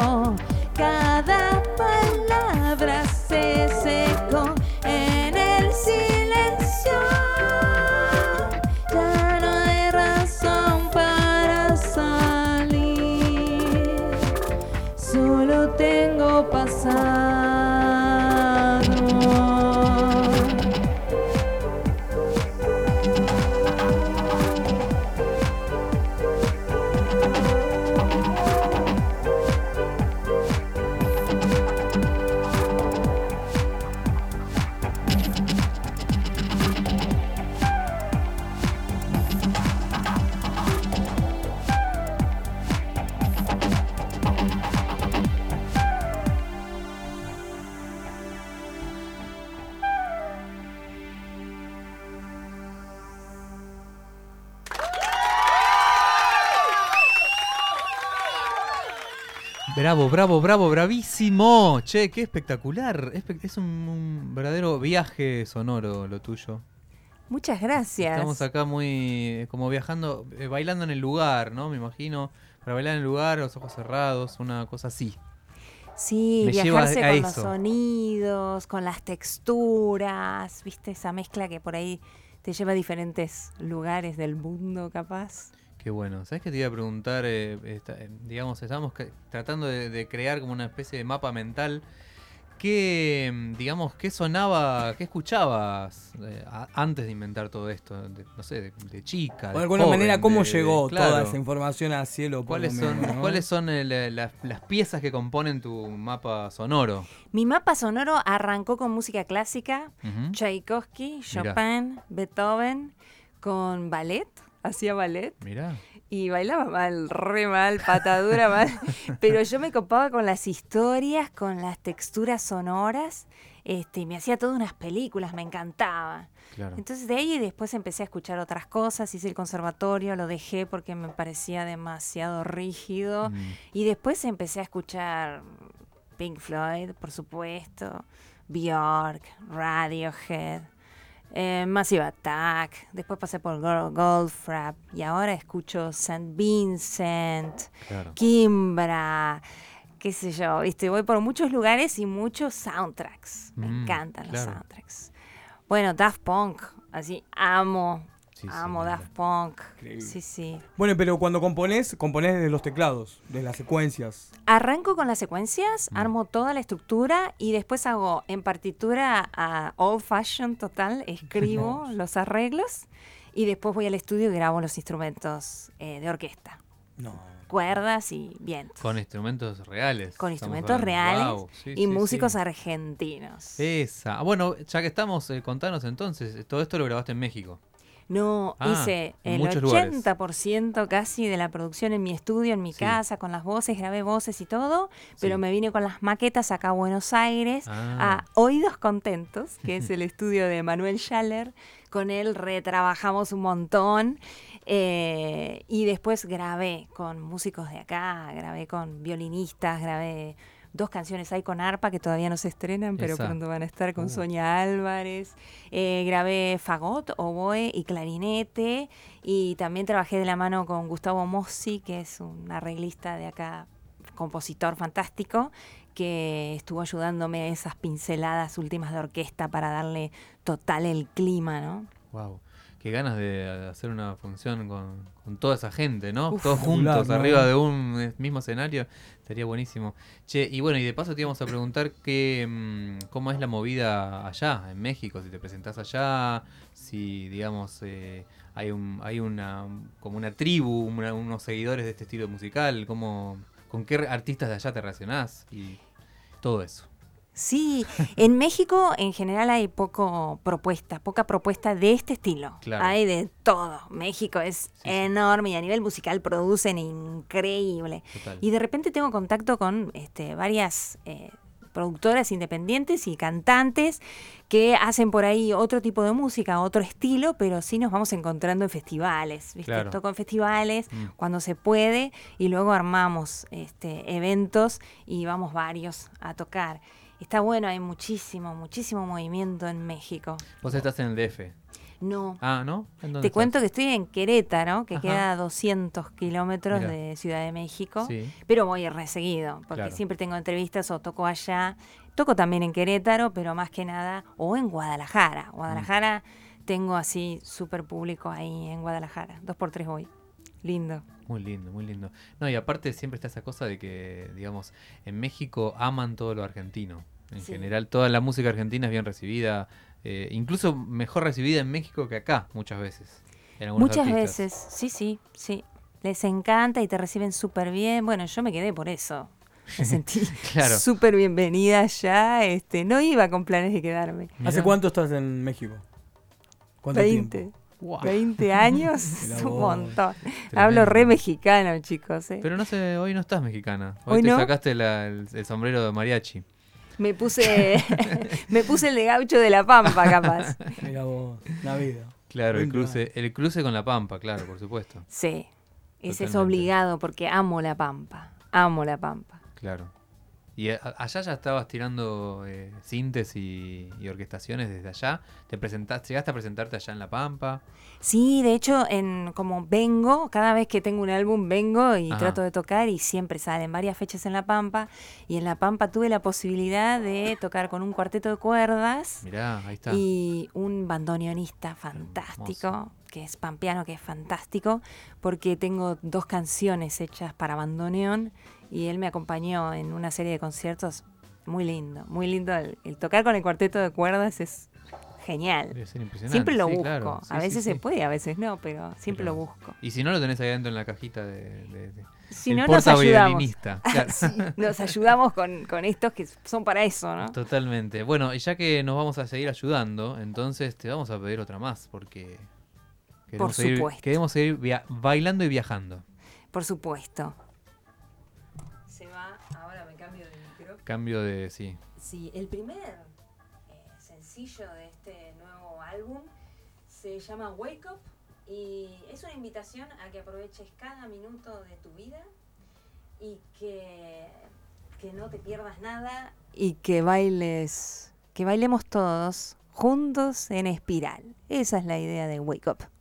Bravo, bravo, bravo, bravísimo. Che, qué espectacular. Es, un, un verdadero viaje sonoro lo tuyo. Muchas gracias. Estamos acá muy como viajando, eh, bailando en el lugar, ¿no? Me imagino. Para bailar en el lugar, los ojos cerrados, una cosa así. Sí, Me viajarse con los sonidos, con las texturas, viste esa mezcla que por ahí te lleva a diferentes lugares del mundo, capaz. Qué bueno. ¿Sabes qué te iba a preguntar? Eh, esta- eh, digamos, estamos tratando de, de crear como una especie de mapa mental. ¿Qué, mm, digamos, qué sonaba, qué escuchabas eh, a- antes de inventar todo esto? De- no sé, de, de chica. De alguna joven, manera, ¿cómo de- de- llegó claro. toda esa información al cielo? ¿Cuáles son, menos, no? ¿cuáles son el, eh, las, las piezas que componen tu mapa sonoro? Mi mapa sonoro arrancó con música clásica, Ujú. Tchaikovsky, Mirá. Chopin, Beethoven, con ballet, hacía ballet. Mirá. Y bailaba mal, re mal, patadura mal. Pero yo me copaba con las historias, con las texturas sonoras. Este, y me hacía todas unas películas, me encantaba. Claro. Entonces de ahí después empecé a escuchar otras cosas, hice el conservatorio, lo dejé porque me parecía demasiado rígido. Mm. Y después empecé a escuchar Pink Floyd, por supuesto, Bjork, Radiohead, eh, Massive Attack, después pasé por Go- Goldfrapp y ahora escucho St. Vincent, Claro. Kimbra, qué sé yo, viste, voy por muchos lugares y muchos soundtracks. Me Mm, encantan los soundtracks. Bueno, Daft Punk, así amo, Sí, amo mira. Daft Punk. Increíble. Sí, sí. Bueno, pero cuando componés, componés de los teclados, de las secuencias. Arranco con las secuencias, Mm. armo toda la estructura y después hago en partitura a old fashion total, escribo los arreglos y después voy al estudio y grabo los instrumentos eh, de orquesta. No. cuerdas y vientos. Con instrumentos reales. Con instrumentos reales sí, y sí, músicos sí. argentinos. Esa. Ah, Bueno, ya que estamos, eh, contanos entonces, todo esto lo grabaste en México. No, Ah, hice el muchos lugares. 80% casi de la producción en mi estudio, en mi Sí. casa, con las voces, grabé voces y todo, pero Sí. me vine con las maquetas acá a Buenos Aires, Ah. a Oídos Contentos, que es el estudio de Manuel Schaller. Con él retrabajamos un montón eh, y después grabé con músicos de acá, grabé con violinistas, grabé dos canciones ahí con arpa que todavía no se estrenan, pero Esa. pronto van a estar con Uh. Sonia Álvarez. Eh, grabé fagot, oboe y clarinete. Y también trabajé de la mano con Gustavo Mossi, que es un arreglista de acá, compositor fantástico, que estuvo ayudándome a esas pinceladas últimas de orquesta para darle total el clima, ¿no? Wow. Qué ganas de hacer una función con, con toda esa gente, ¿no? Uf. Todos juntos, arriba de un mismo escenario. Estaría buenísimo. Che, y bueno, y de paso te íbamos a preguntar que, mm, cómo es la movida allá, en México, si te presentás allá, si, digamos, eh, hay un hay una como una tribu, una- unos seguidores de este estilo musical, cómo, con qué artistas de allá te relacionás y todo eso. Sí, en México en general hay poco propuesta, poca propuesta de este estilo. Claro. Hay de todo. México es Sí, sí. enorme y a nivel musical producen increíble. Total. Y de repente tengo contacto con este, varias eh, productoras independientes y cantantes que hacen por ahí otro tipo de música, otro estilo, pero sí nos vamos encontrando en festivales, ¿viste? Claro. Toco en festivales Mm. cuando se puede y luego armamos este, eventos y vamos varios a tocar. Está bueno, hay muchísimo, muchísimo movimiento en México. Vos estás en el DF. No. Ah, ¿no? ¿En dónde Te estás? cuento que estoy en Querétaro, que Ajá. queda a 200 kilómetros de Ciudad de México. Sí. Pero voy reseguido, porque Claro. siempre tengo entrevistas o toco allá. Toco también en Querétaro, pero más que nada, o en Guadalajara. Guadalajara tengo así súper público ahí en Guadalajara. Dos por tres voy. Lindo. Muy lindo, muy lindo. No, y aparte siempre está esa cosa de que, digamos, en México aman todo lo argentino. En Sí. general, toda la música argentina es bien recibida, eh, incluso mejor recibida en México que acá, muchas veces. en Muchas artistas. veces, sí, sí, sí. Les encanta y te reciben súper bien. Bueno, yo me quedé por eso. Me sentí Claro. súper bienvenida allá. Este, no iba con planes de quedarme. ¿Hace cuánto estás en México? ¿Cuánto 20. tiempo? 20 años es un montón. Tremendo. Hablo re mexicano, chicos. eh. Pero no sé, hoy no estás mexicana. Hoy, ¿Hoy te no? sacaste la- el, el sombrero de mariachi. Me puse me puse el de gaucho de la pampa, capaz. Mira vos, la vida. Claro, el 20 cruce, el cruce con la pampa, claro, por supuesto. Sí. Ese es obligado porque amo la pampa. Amo la pampa. Claro. Y a- allá ya estabas tirando eh, sintes y, y orquestaciones desde allá. ¿Te presentaste, llegaste a presentarte allá en La Pampa? Sí, de hecho, en como vengo, cada vez que tengo un álbum vengo y Ajá. trato de tocar y siempre salen varias fechas en La Pampa. Y en La Pampa tuve la posibilidad de tocar con un cuarteto de cuerdas Mirá, ahí está. y un bandoneonista fantástico, Hermoso. que es pampeano, que es fantástico, porque tengo dos canciones hechas para bandoneón y él me acompañó en una serie de conciertos muy lindo, muy lindo. El, el tocar con el cuarteto de cuerdas es genial. Debe ser impresionante. Siempre lo sí, busco. claro. Sí, a veces sí. se puede, a veces no, pero siempre Pero- lo busco. Y si no lo tenés ahí adentro en la cajita de... de- de- Si no, nos ayudamos. claro. Nos ayudamos con, con estos que son para eso, ¿no? Totalmente. Bueno, y ya que nos vamos a seguir ayudando, entonces te vamos a pedir otra más, porque queremos, seguir, supuesto. queremos seguir bailando y viajando. Por supuesto. Cambio de... Sí. Sí, el primer eh, sencillo de este nuevo álbum se llama Wake Up y es una invitación a que aproveches cada minuto de tu vida y que, que no te pierdas nada y que bailes, que bailemos todos juntos en espiral. Esa es la idea de Wake Up.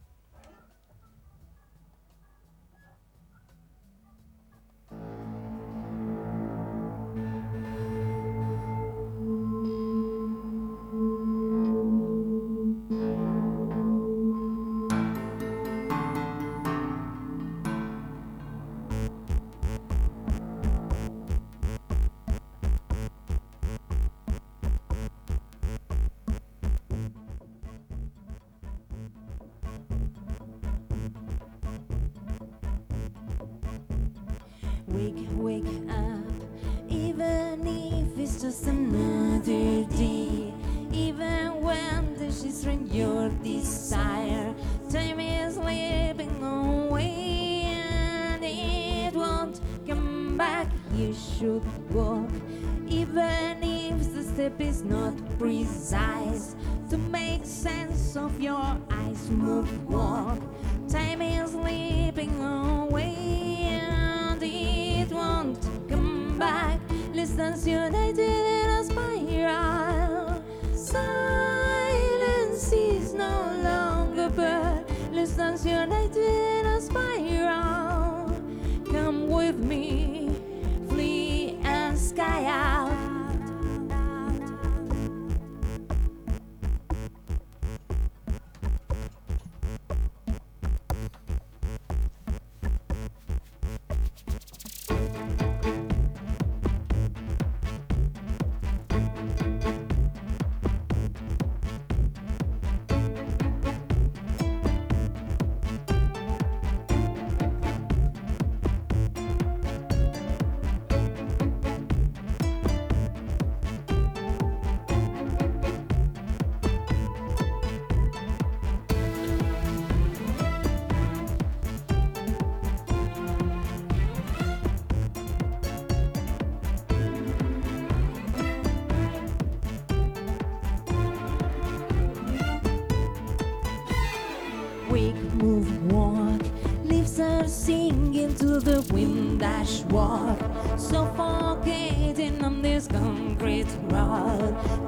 The wind dash walk. Suffocating on this concrete road.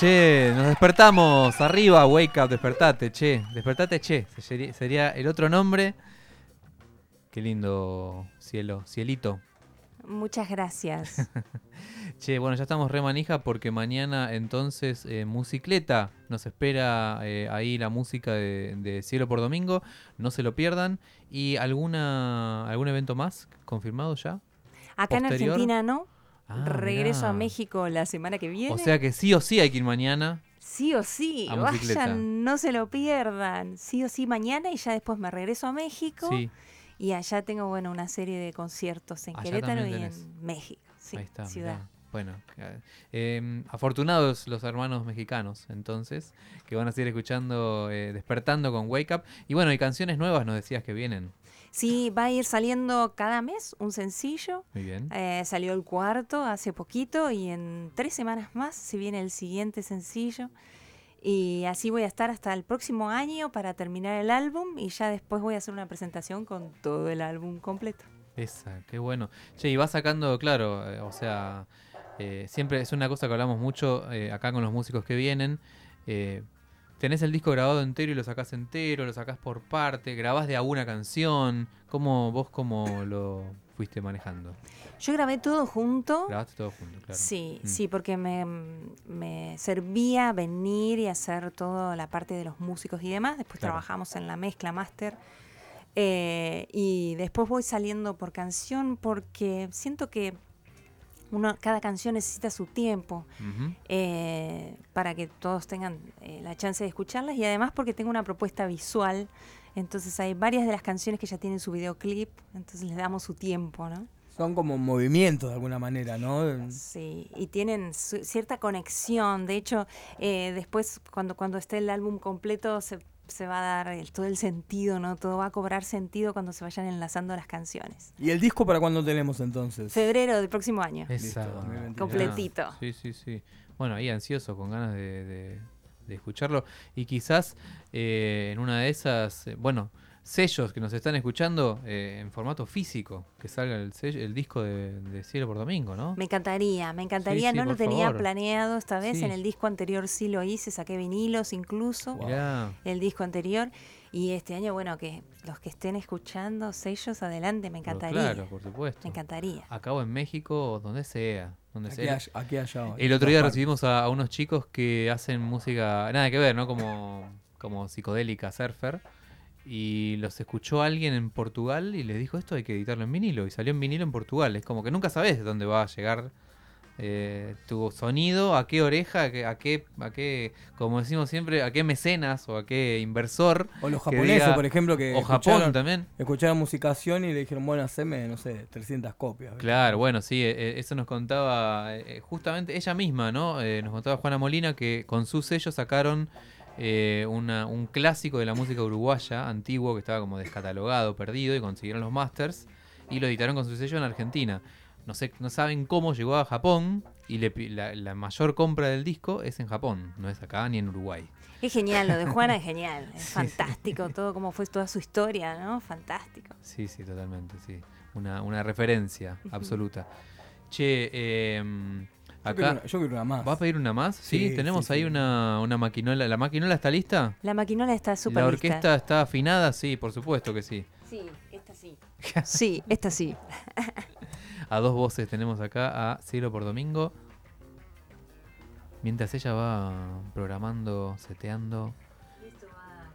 Che, nos despertamos. Arriba, wake up, despertate, che. Despertate, che. Sería, el otro nombre. Qué lindo cielo, cielito. Muchas gracias. Che, bueno, ya estamos re manija porque mañana entonces eh, Musicleta nos espera eh, ahí la música de, de Cielo por Domingo. No se lo pierdan. ¿Y alguna algún evento más confirmado ya? Acá en. Argentina no. Ah, Regreso a. México la semana que viene. O sea que sí o sí hay que ir mañana. Sí o sí, A vayan, no se lo pierdan. Sí o sí mañana y ya después me regreso a México. Sí, Y allá tengo, bueno, una serie de conciertos en Allá Querétaro y tenés. en México. Sí, ahí está. ciudad. mirá. Bueno, eh, afortunados los hermanos mexicanos, entonces, que van a seguir escuchando, eh, despertando con Wake Up. Y bueno, y canciones nuevas nos decías que vienen. Sí, va a ir saliendo cada mes un sencillo. Muy bien. Eh, salió el cuarto hace poquito y en tres semanas más se viene el siguiente sencillo. Y así voy a estar hasta el próximo año para terminar el álbum y ya después voy a hacer una presentación con todo el álbum completo. Esa, qué bueno. Che, y va sacando, claro, eh, o sea, eh, siempre es una cosa que hablamos mucho eh, acá con los músicos que vienen. Tenés el disco grabado entero y lo sacás entero, lo sacás por parte, grabás de alguna canción. ¿Cómo, vos cómo lo fuiste manejando? Yo grabé todo junto. Grabaste todo junto, claro. Sí, Mm. sí, porque me, me servía venir y hacer toda la parte de los músicos y demás. Después Claro. trabajamos en la mezcla máster. Eh, y después voy saliendo por canción porque siento que Uno, cada canción necesita su tiempo eh, para que todos tengan eh, la chance de escucharlas y además porque tengo una propuesta visual. Entonces hay varias de las canciones que ya tienen su videoclip, entonces les damos su tiempo, ¿no? Son como movimientos de alguna manera, ¿no? Sí, y tienen su- cierta conexión. De hecho, eh, después cuando, cuando esté el álbum completo se, se va a dar el- todo el sentido, ¿no? Todo va a cobrar sentido cuando se vayan enlazando las canciones. ¿Y el disco para cuándo tenemos entonces? Febrero del próximo año. Listo, 2023. Completito. Sí, sí, sí. Bueno, ahí ansioso, con ganas de, de- de escucharlo. Y quizás eh, en una de esas, eh, bueno, sellos que nos están escuchando eh, en formato físico, que salga el, sello- el disco de, de Cielo por Domingo, ¿no? Me encantaría, me encantaría. sí, no lo tenía favor. planeado esta vez. Sí. En el disco anterior sí lo hice, saqué vinilos incluso. Mirá. El disco anterior. Y este año, bueno, que los que estén escuchando sellos, adelante, me Pero encantaría. Claro, por supuesto. Me encantaría. Acá o en México, o donde sea. Donde Aquí, sea. allá- aquí allá. El otro día recibimos a, a unos chicos que hacen música, nada que ver, ¿no? Como, como psicodélica, surfer. Y los escuchó alguien en Portugal y les dijo esto hay que editarlo en vinilo. Y salió en vinilo en Portugal. Es como que nunca sabes de dónde va a llegar eh, tu sonido, a qué oreja, a qué, a qué, a qué, como decimos siempre, a qué mecenas o a qué inversor. O los japoneses, diga- por ejemplo, que O Japón escucharon- también. escucharon musicación y le dijeron, bueno, haceme, no sé, 300 copias. Claro, bueno, sí, eh, eh, eso nos contaba eh, justamente ella misma, ¿no? Nos contaba Juana Molina que con su sello sacaron eh, una- un clásico de la música uruguaya antiguo que estaba como descatalogado, perdido, y consiguieron los masters y lo editaron con su sello en Argentina. No sé, no saben cómo llegó a Japón y le la, la mayor compra del disco es en Japón, no es acá ni en Uruguay. Es genial, lo de Juana es genial. Es fantástico todo, cómo fue toda su historia, ¿no? Fantástico. Sí, sí, totalmente, sí. Una, una referencia absoluta. Che, eh, Yo quiero acá... una- yo quiero una más. ¿Va a pedir una más? Sí, Sí, tenemos sí, ahí sí. Una, una maquinola. ¿La maquinola está lista? La maquinola está súper ¿La lista. orquesta está afinada? Sí, por supuesto que sí. Sí, esta sí. Sí, esta sí. A dos voces tenemos acá a Cielo por Domingo. Mientras ella va programando, seteando. Esto va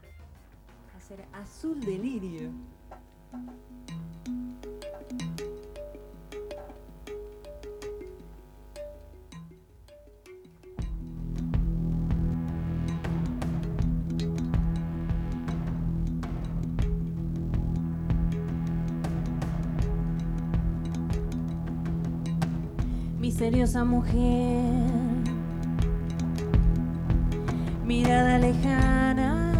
a ser azul delirio. Misteriosa mujer, mirada lejana,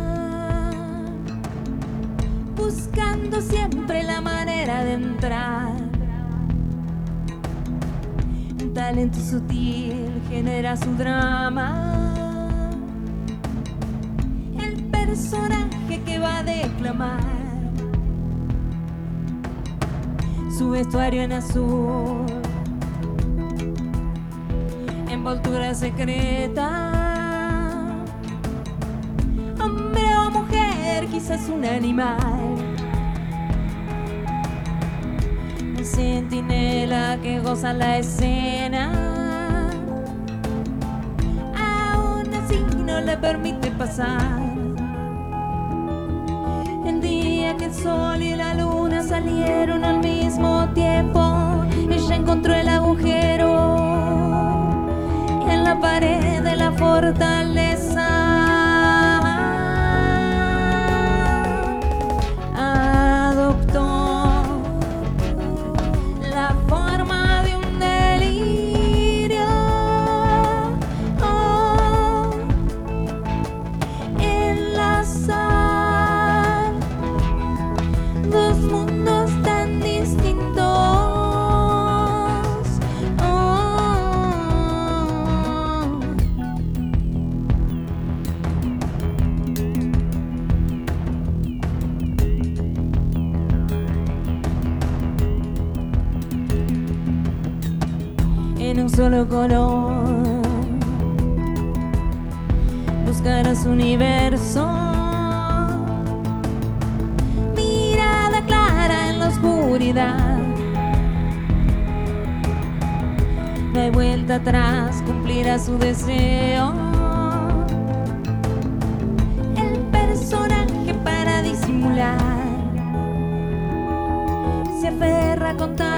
buscando siempre la manera de entrar. Un talento sutil genera su drama. El personaje que va a declamar. Su vestuario en azul. Envoltura secreta. Hombre o mujer, quizás un animal. Un centinela que goza la escena. Aún así no le permite pasar. El día que el sol y la luna salieron al mismo tiempo, ella encontró el agujero de la fortaleza. Solo color buscarás universo. Mirada clara en la oscuridad. No hay vuelta atrás, cumplirá su deseo. El personaje para disimular se aferra a una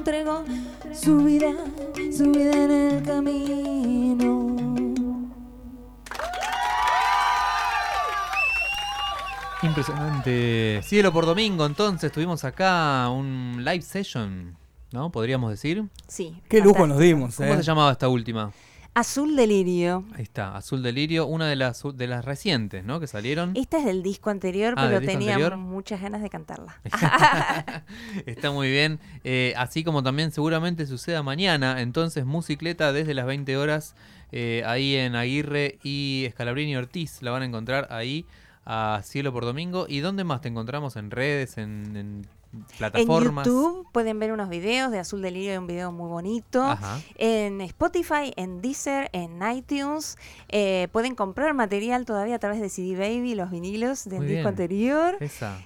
entregó su vida, su vida en el camino. Impresionante. Cielo por domingo, entonces tuvimos acá un live session, ¿no? Podríamos decir. Sí. Qué lujo nos dimos, ¿Cómo ¿eh? se llamaba esta última? Azul Delirio. Ahí está, Azul Delirio, una de las de las recientes, ¿no? Que salieron. Esta es del disco anterior, Ah, pero tenía anterior. muchas ganas de cantarla. Está muy bien. Eh, así como también seguramente suceda mañana. Entonces, Musicleta desde las 20 horas eh, ahí en Aguirre y Escalabrini Ortiz. La van a encontrar ahí a Cielo por Domingo. ¿Y dónde más te encontramos? ¿En redes? ¿En, en En? YouTube pueden ver unos videos de Azul Delirio, hay un video muy bonito. Ajá. En Spotify, en Deezer, en iTunes. Eh, pueden comprar material todavía a través de CD Baby, los vinilos del Muy disco bien. anterior.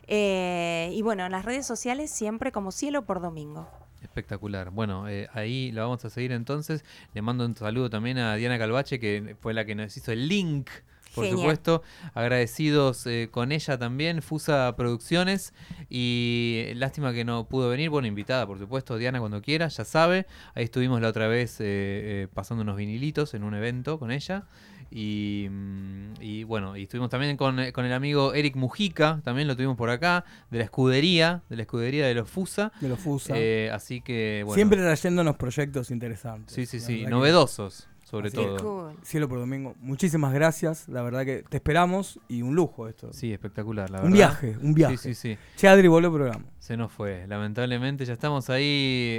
Eh, y bueno, en las redes sociales siempre como Cielo por Domingo. Espectacular. Bueno, eh, ahí la vamos a seguir entonces. Le mando un saludo también a Diana Calvache, que fue la que nos hizo el link, por Genial. supuesto. Agradecidos eh, con ella también, Fusa Producciones. Y lástima que no pudo venir. Bueno, invitada, por supuesto, Diana cuando quiera, ya sabe. Ahí estuvimos la otra vez eh, eh, pasando unos vinilitos en un evento con ella. Y, mm, y bueno, y estuvimos también con, eh, con el amigo Eric Mujica, también lo tuvimos por acá, de la escudería, de la escudería de los Fusa. De los FUSA. Eh, así que, bueno. Siempre trayéndonos proyectos interesantes. Sí, sí, sí, que- novedosos, sobre Así es. todo. Cool. Cielo por domingo. Muchísimas gracias. La verdad que te esperamos y un lujo esto. Sí, espectacular, la un verdad. viaje, un viaje. Sí, sí, sí. Che, Adri, volvió el programa. Se nos fue. Lamentablemente ya estamos ahí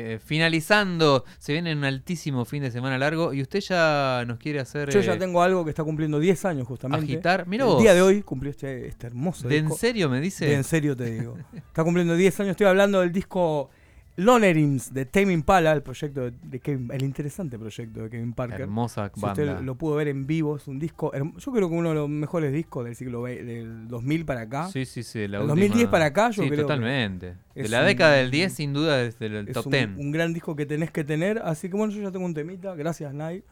eh, finalizando. Se viene un altísimo fin de semana largo y usted ya nos quiere hacer Yo eh, ya tengo algo que está cumpliendo 10 años justamente. agitar. Mira el vos. día de hoy cumplió este, este hermoso ¿De en serio me dice? De en serio te digo. Está cumpliendo 10 años. Estoy hablando del disco Lonerings de Tame Impala, el proyecto de, Kevin, el interesante proyecto de Kevin Parker. Hermosa Si banda. usted lo pudo ver en vivo, es un disco, yo creo que uno de los mejores discos del siglo del 2000 para acá. Sí, sí, sí. La Del última- 2010 para acá, yo sí, creo totalmente. De la un- década del 10, sin duda, desde el Es top un, 10. un gran disco que tenés que tener, así que bueno, yo ya tengo un temita, gracias Nai.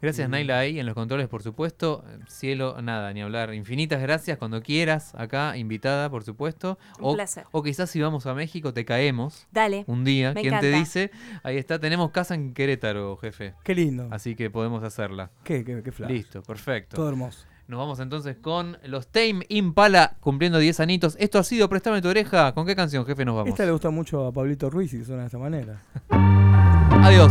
Gracias, Mm. Naila, ahí en los controles, por supuesto. Cielo, nada, ni hablar. Infinitas gracias cuando quieras, acá, invitada, por supuesto. Un o, placer. o quizás si vamos a México te caemos Dale. un día. Me ¿Quién te dice? Ahí está, tenemos casa en Querétaro, jefe. Qué lindo. Así que podemos hacerla. Qué, qué, qué flash. Listo, perfecto. Todo hermoso. Nos vamos entonces con los Tame Impala cumpliendo 10 anitos. Esto ha sido Préstame tu oreja. ¿Con qué canción, jefe, nos vamos? Esta le gusta mucho a Pablito Ruiz y suena de esta manera. Adiós.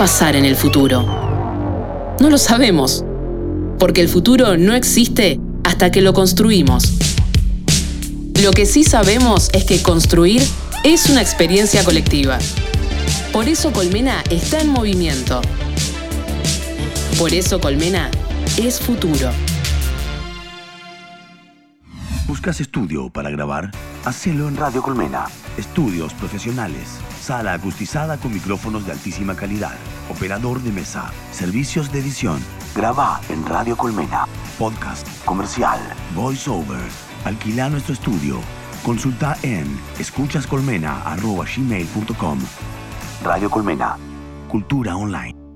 Pasar en el futuro? No lo sabemos, porque el futuro no existe hasta que lo construimos. Lo que sí sabemos es que construir es una experiencia colectiva. Por eso Colmena está en movimiento. Por eso Colmena es futuro. ¿Buscas estudio para grabar? Hacelo en Radio Colmena. Estudios profesionales. Sala acustizada con micrófonos de altísima calidad. Operador de mesa. Servicios de edición. Graba en Radio Colmena. Podcast. Comercial. Voiceover. Alquila nuestro estudio. Consulta en escuchascolmena.gmail.com Radio Colmena. Cultura online.